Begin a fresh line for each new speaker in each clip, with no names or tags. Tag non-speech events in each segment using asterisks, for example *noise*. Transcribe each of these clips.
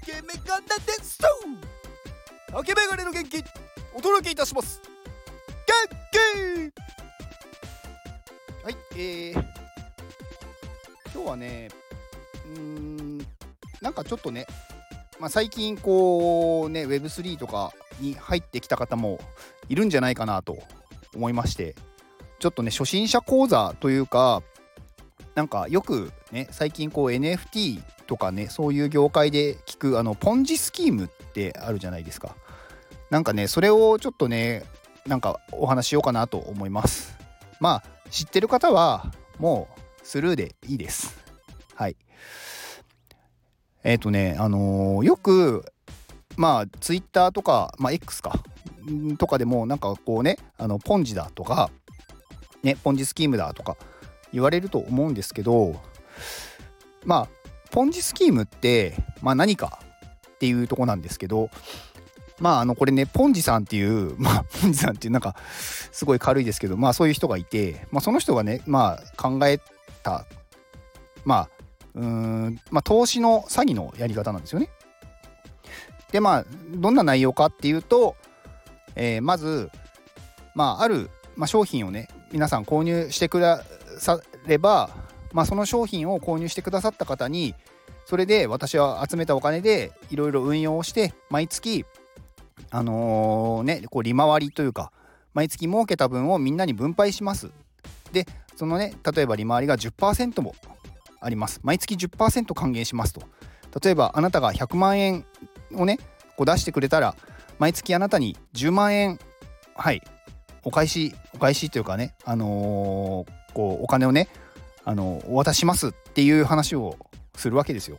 竹メガネです竹メガネの元気お届けいたします。元気はいえー、今日はねうんなんかちょっとねまあ、最近こうね Web3 とかに入ってきた方もいるんじゃないかなと思いましてちょっとね初心者講座というかなんかよくね最近こう NFT とかねそういう業界で聞くあのポンジスキームってあるじゃないですか。なんかねそれをちょっとねなんかお話しようかなと思います。まあ知ってる方はもうスルーでいいです。はい。えっ、ー、とねあのー、よくまあツイッターとかまあ X かとかでもなんかこうねあのポンジだとかねポンジスキームだとか言われると思うんですけどまあポンジスキームってまあ何か？っていうとこなんですけどまああのこれねポンジさんっていう *laughs* まあポンジさんっていうなんかすごい軽いですけどまあそういう人がいてまあその人がねまあ考えたまあうんまあ投資の詐欺のやり方なんですよね。でまあどんな内容かっていうと、えー、まずまあある、まあ、商品をね皆さん購入してくだされば、まあ、その商品を購入してくださった方にそれで私は集めたお金でいろいろ運用をして毎月あのー、ねこう利回りというか毎月儲けた分をみんなに分配します。でそのね例えば利回りが10%もあります。毎月10%還元しますと。例えばあなたが100万円をねこう出してくれたら毎月あなたに10万円はいお返しお返しというかねあのー、こうお金をねあのお渡しますっていう話をするわけですよ。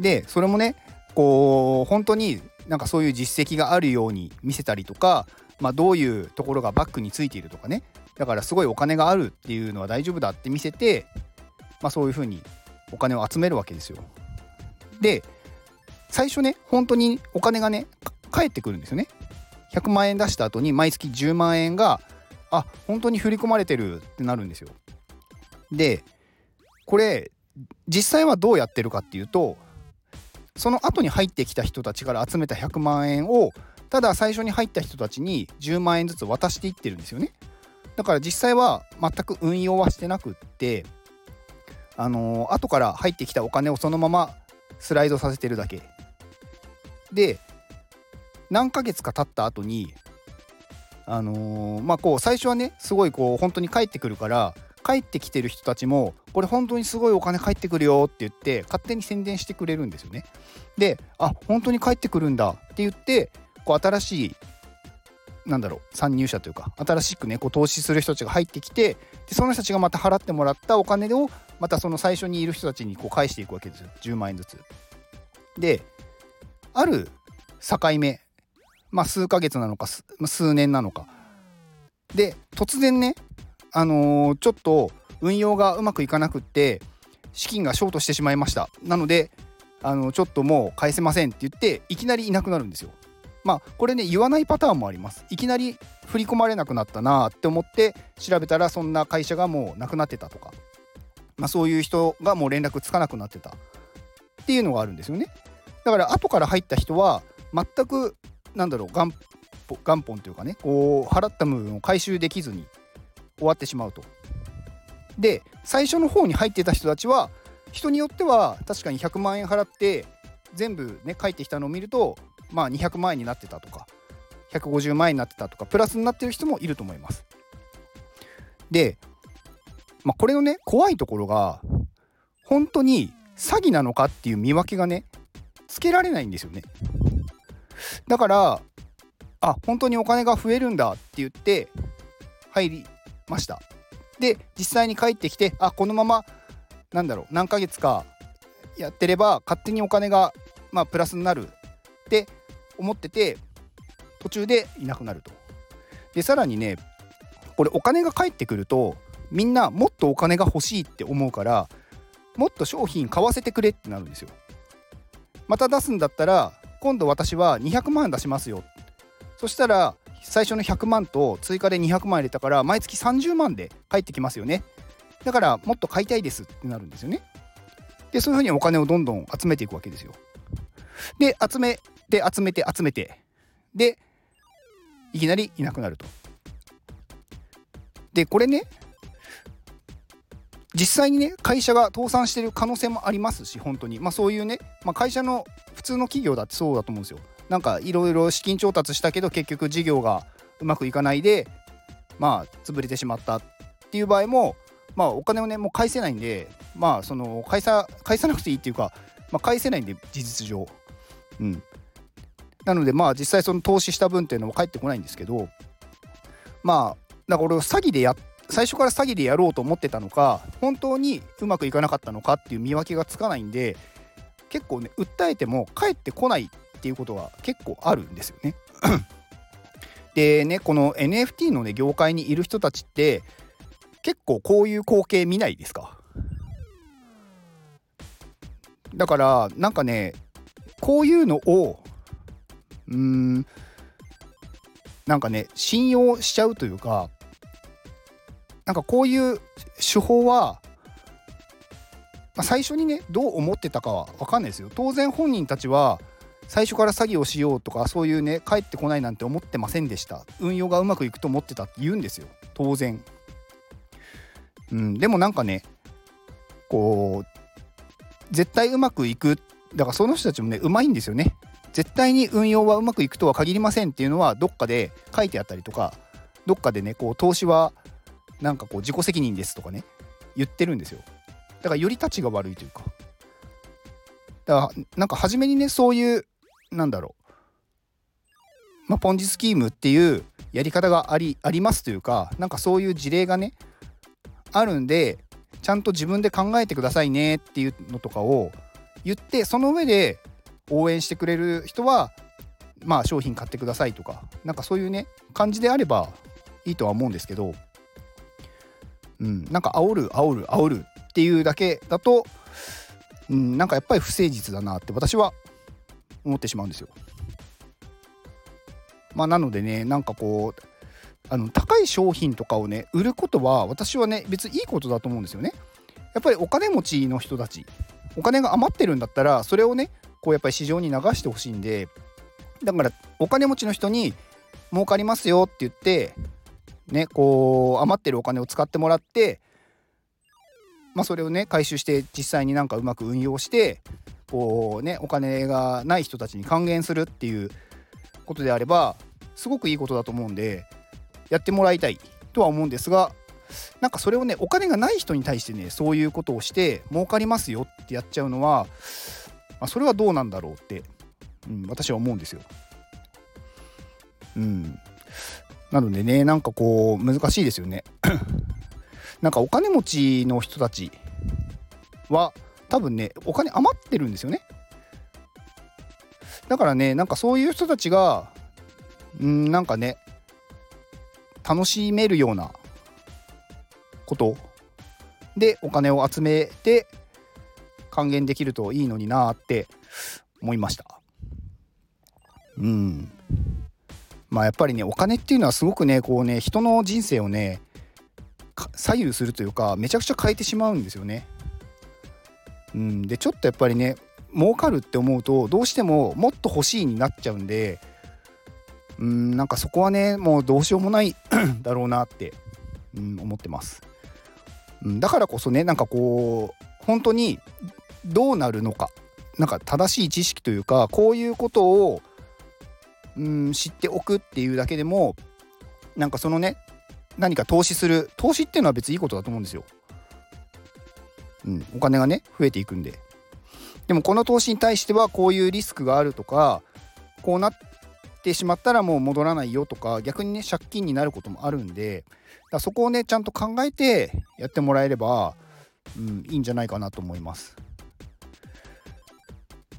でそれもねこう本当になんかそういう実績があるように見せたりとか、まあ、どういうところがバックについているとかねだからすごいお金があるっていうのは大丈夫だって見せて、まあ、そういうふうにお金を集めるわけですよ。で最初ね本当にお金がね返ってくるんですよね。100万円出した後に毎月10万円があ本当に振り込まれてるってなるんですよ。でこれ実際はどうやってるかっていうとその後に入ってきた人たちから集めた100万円をただ最初に入った人たちに10万円ずつ渡していってるんですよね。だから実際は全く運用はしてなくってあのー、後から入ってきたお金をそのままスライドさせてるだけで何ヶ月か経った後にあのー、まあこう最初はねすごいこう本当に帰ってくるから帰ってきてる人たちもこれ本当にすごいお金返ってくるよって言って勝手に宣伝してくれるんですよね。であ本当に帰ってくるんだって言ってこう新しいなんだろう参入者というか新しくねこう投資する人たちが入ってきてでその人たちがまた払ってもらったお金をまたその最初にいる人たちにこう返していくわけですよ10万円ずつ。である境目まあ数ヶ月なのか数年なのかで突然ねあのー、ちょっと運用がうまくいかなくって資金がショートしてしまいました。なのであのちょっともう返せませんって言っていきなりいなくなるんですよ。まあこれね言わないパターンもあります。いきなり振り込まれなくなったなって思って調べたらそんな会社がもうなくなってたとか、まあ、そういう人がもう連絡つかなくなってたっていうのがあるんですよね。だから後から入った人は全くなんだろう元本というかねこう払った部分を回収できずに終わってしまうと。で最初の方に入ってた人たちは人によっては確かに100万円払って全部ね返ってきたのを見るとまあ200万円になってたとか150万円になってたとかプラスになってる人もいると思います。で、まあ、これのね怖いところが本当に詐欺なのかっていう見分けがねつけられないんですよね。だからあ本当にお金が増えるんだって言って入りました。で実際に帰ってきてあこのままなんだろう何ヶ月かやってれば勝手にお金がまあプラスになる。って思ってて途中でいなくなると。でさらにねこれお金が返ってくるとみんなもっとお金が欲しいって思うからもっと商品買わせてくれってなるんですよ。また出すんだったら今度私は200万出しますよ。そしたら最初の100万と追加で200万入れたから毎月30万で返ってきますよね。だからもっと買いたいですってなるんですよね。でそういうふうにお金をどんどん集めていくわけですよ。で集めて集めて集めて。でいきなりいなくなると。でこれね実際にね会社が倒産してる可能性もありますし本当に。まあそういうね、まあ、会社の普通の企業だってそうだと思うんですよ。なんかいろいろ資金調達したけど結局事業がうまくいかないでまあ潰れてしまったっていう場合もまあお金をねもう返せないんでまあその返さ返さなくていいっていうか、まあ、返せないんで事実上。うん。なのでまあ実際その投資した分っていうのは返ってこないんですけどまあだから俺詐欺でや最初から詐欺でやろうと思ってたのか本当にうまくいかなかったのかっていう見分けがつかないんで結構ね訴えても返ってこないっていうことが結構あるんですよね。*coughs* でねこの NFT のね業界にいる人たちって結構こういう光景見ないですか？だからなんかねこういうのをうーんなんかね信用しちゃうというかなんかこういう手法は、まあ、最初にねどう思ってたかは分かんないですよ当然本人たちは最初から詐欺をしようとかそういうね帰ってこないなんて思ってませんでした。運用がうまくいくと思ってたって言うんですよ。当然。うん。でもなんかねこう絶対うまくいく。だからその人たちもねうまいんですよね。絶対に運用はうまくいくとは限りませんっていうのはどっかで書いてあったりとかどっかでねこう投資はなんかこう自己責任ですとかね言ってるんですよ。だからより立ちが悪いというか。だからなんか初めにねそういうなんだろう。まあポンジスキームっていうやり方がありありますというかなんかそういう事例がねあるんでちゃんと自分で考えてくださいねっていうのとかを言ってその上で応援してくれる人はまあ商品買ってくださいとかなんかそういうね感じであればいいとは思うんですけどうん、なんか煽る煽る煽るっていうだけだと、うん、なんかやっぱり不誠実だなって私は思ってしまうんですよ。まあなのでねなんかこうあの高い商品とかをね売ることは私はね別にいいことだと思うんですよね。やっぱりお金持ちの人たちお金が余ってるんだったらそれをねこうやっぱり市場に流してほしいんでだからお金持ちの人に儲かりますよって言ってねこう余ってるお金を使ってもらってまあそれをね回収して実際になんかうまく運用してこうねお金がない人たちに還元するっていうことであればすごくいいことだと思うんでやってもらいたいとは思うんですがなんかそれをねお金がない人に対してねそういうことをして儲かりますよってやっちゃうのは、まあ、それはどうなんだろうって、うん、私は思うんですよ。うん、なのでねなんかこう難しいですよね *clears throat* なんかお金持ちの人たちは多分ねお金余ってるんですよね。だからねなんかそういう人たちがんなんかね楽しめるようなこと。でお金を集めて還元できるといいのになって思いました。うん。まあやっぱりねお金っていうのはすごくねこうね人の人生をね左右するというかめちゃくちゃ変えてしまうんですよね。うん、でちょっとやっぱりね儲かるって思うとどうしてももっと欲しいになっちゃうんでうんなんかそこはねもうどうしようもない *coughs* だろうなって、うん、思ってます、うん。だからこそねなんかこう本当にどうなるのかなんか正しい知識というかこういうことをうん知っておくっていうだけでもなんかそのね何か投資する投資っていうのは別にいいことだと思うんですよ。うん、お金がね増えていくんで。でもこの投資に対してはこういうリスクがあるとかこうなってしまったらもう戻らないよとか逆にね借金になることもあるんでだそこをねちゃんと考えてやってもらえれば、うん、いいんじゃないかなと思います。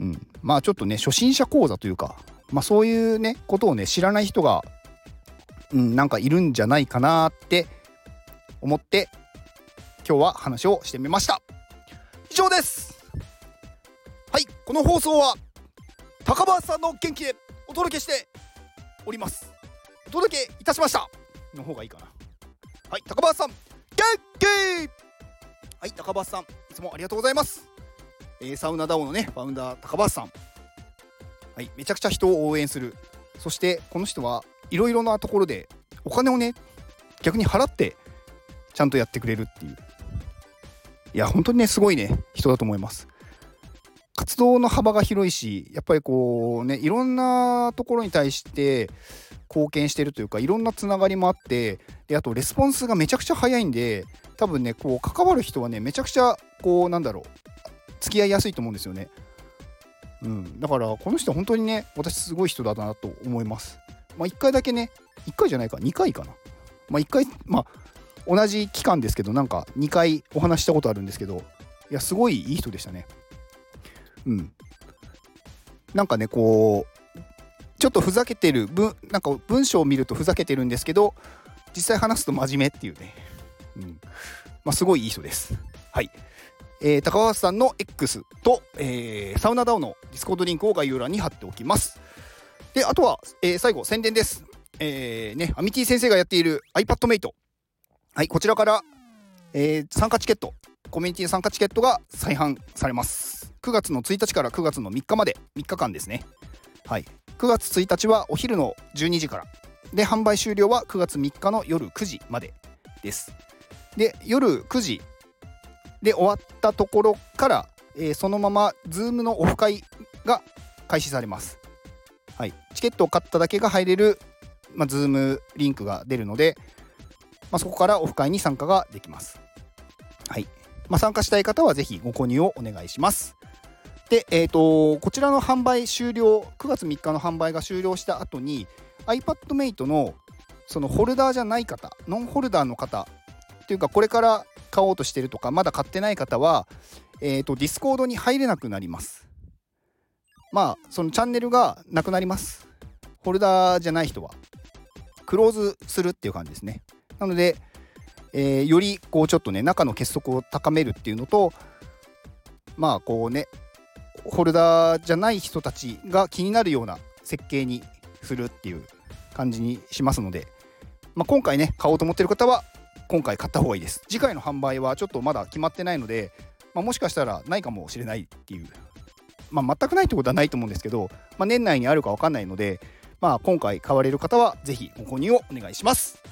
うん、まあちょっとね初心者講座というかまあ、そういうねことをね知らない人が、うん、なんかいるんじゃないかなって思って今日は話をしてみました。以上です。はいこの放送は高橋さんの元気でお届けしております。お届けいたしました。の方がいいかな。はい高橋さん元気！はい高橋さんいつもありがとうございます。えー、サウナダオのねファウンダー高橋さん。はいめちゃくちゃ人を応援する。そしてこの人はいろいろなところでお金をね逆に払ってちゃんとやってくれるっていう。いや本当にねすごいね人だと思います活動の幅が広いしやっぱりこうねいろんなところに対して貢献してるというかいろんなつながりもあってであとレスポンスがめちゃくちゃ早いんで多分ねこう関わる人はねめちゃくちゃこうなんだろう付き合いやすいと思うんですよね。うん、だからこの人本当にね私すごい人だなと思います。まあ1回だけね1回じゃないか2回かな。まあ1回まあ同じ期間ですけどなんか2回お話したことあるんですけどいやすごいいい人でしたね。うん。なんかねこうちょっとふざけてる文なんか文章を見るとふざけてるんですけど実際話すと真面目っていうね、うんまあ、すごいいい人です。はい。えー、高橋さんの X と、えー、サウナ DAO のディスコードリンクを概要欄に貼っておきます。で、あとは、えー、最後、宣伝です。えー、ね、アミティ先生がやっている iPadMate。はい、こちらから、えー、参加チケット、コミュニティ参加チケットが再販されます。9月の1日から9月の3日まで、3日間ですね。はい。9月1日はお昼の12時から。で、販売終了は9月3日の夜9時までです。で、夜9時で終わったところから、えー、そのまま Zoom のオフ会が開始されます。はい、チケットを買っただけが入れる、まあ、Zoom リンクが出るので、まあ、そこからオフ会に参加ができます。はいまあ、参加したい方はぜひご購入をお願いします。で、えーと、こちらの販売終了、9月3日の販売が終了した後に iPadMate のそのホルダーじゃない方、ノンホルダーの方というかこれから買おうとしてるとかまだ買ってない方は、えーと、ディスコードに入れなくなりますまあそのチャンネルがなくなりますホルダーじゃない人はクローズするっていう感じですねなので、えー、よりこうちょっとね中の結束を高めるっていうのとまあこうねホルダーじゃない人たちが気になるような設計にするっていう感じにしますので、まあ、今回ね買おうと思ってる方は今回買った方がいいです。次回の販売はちょっとまだ決まってないので、まあ、もしかしたらないかもしれないっていうまあ、全くないってことはないと思うんですけど、まあ、年内にあるか分かんないので、まあ、今回買われる方はぜひご購入をお願いします。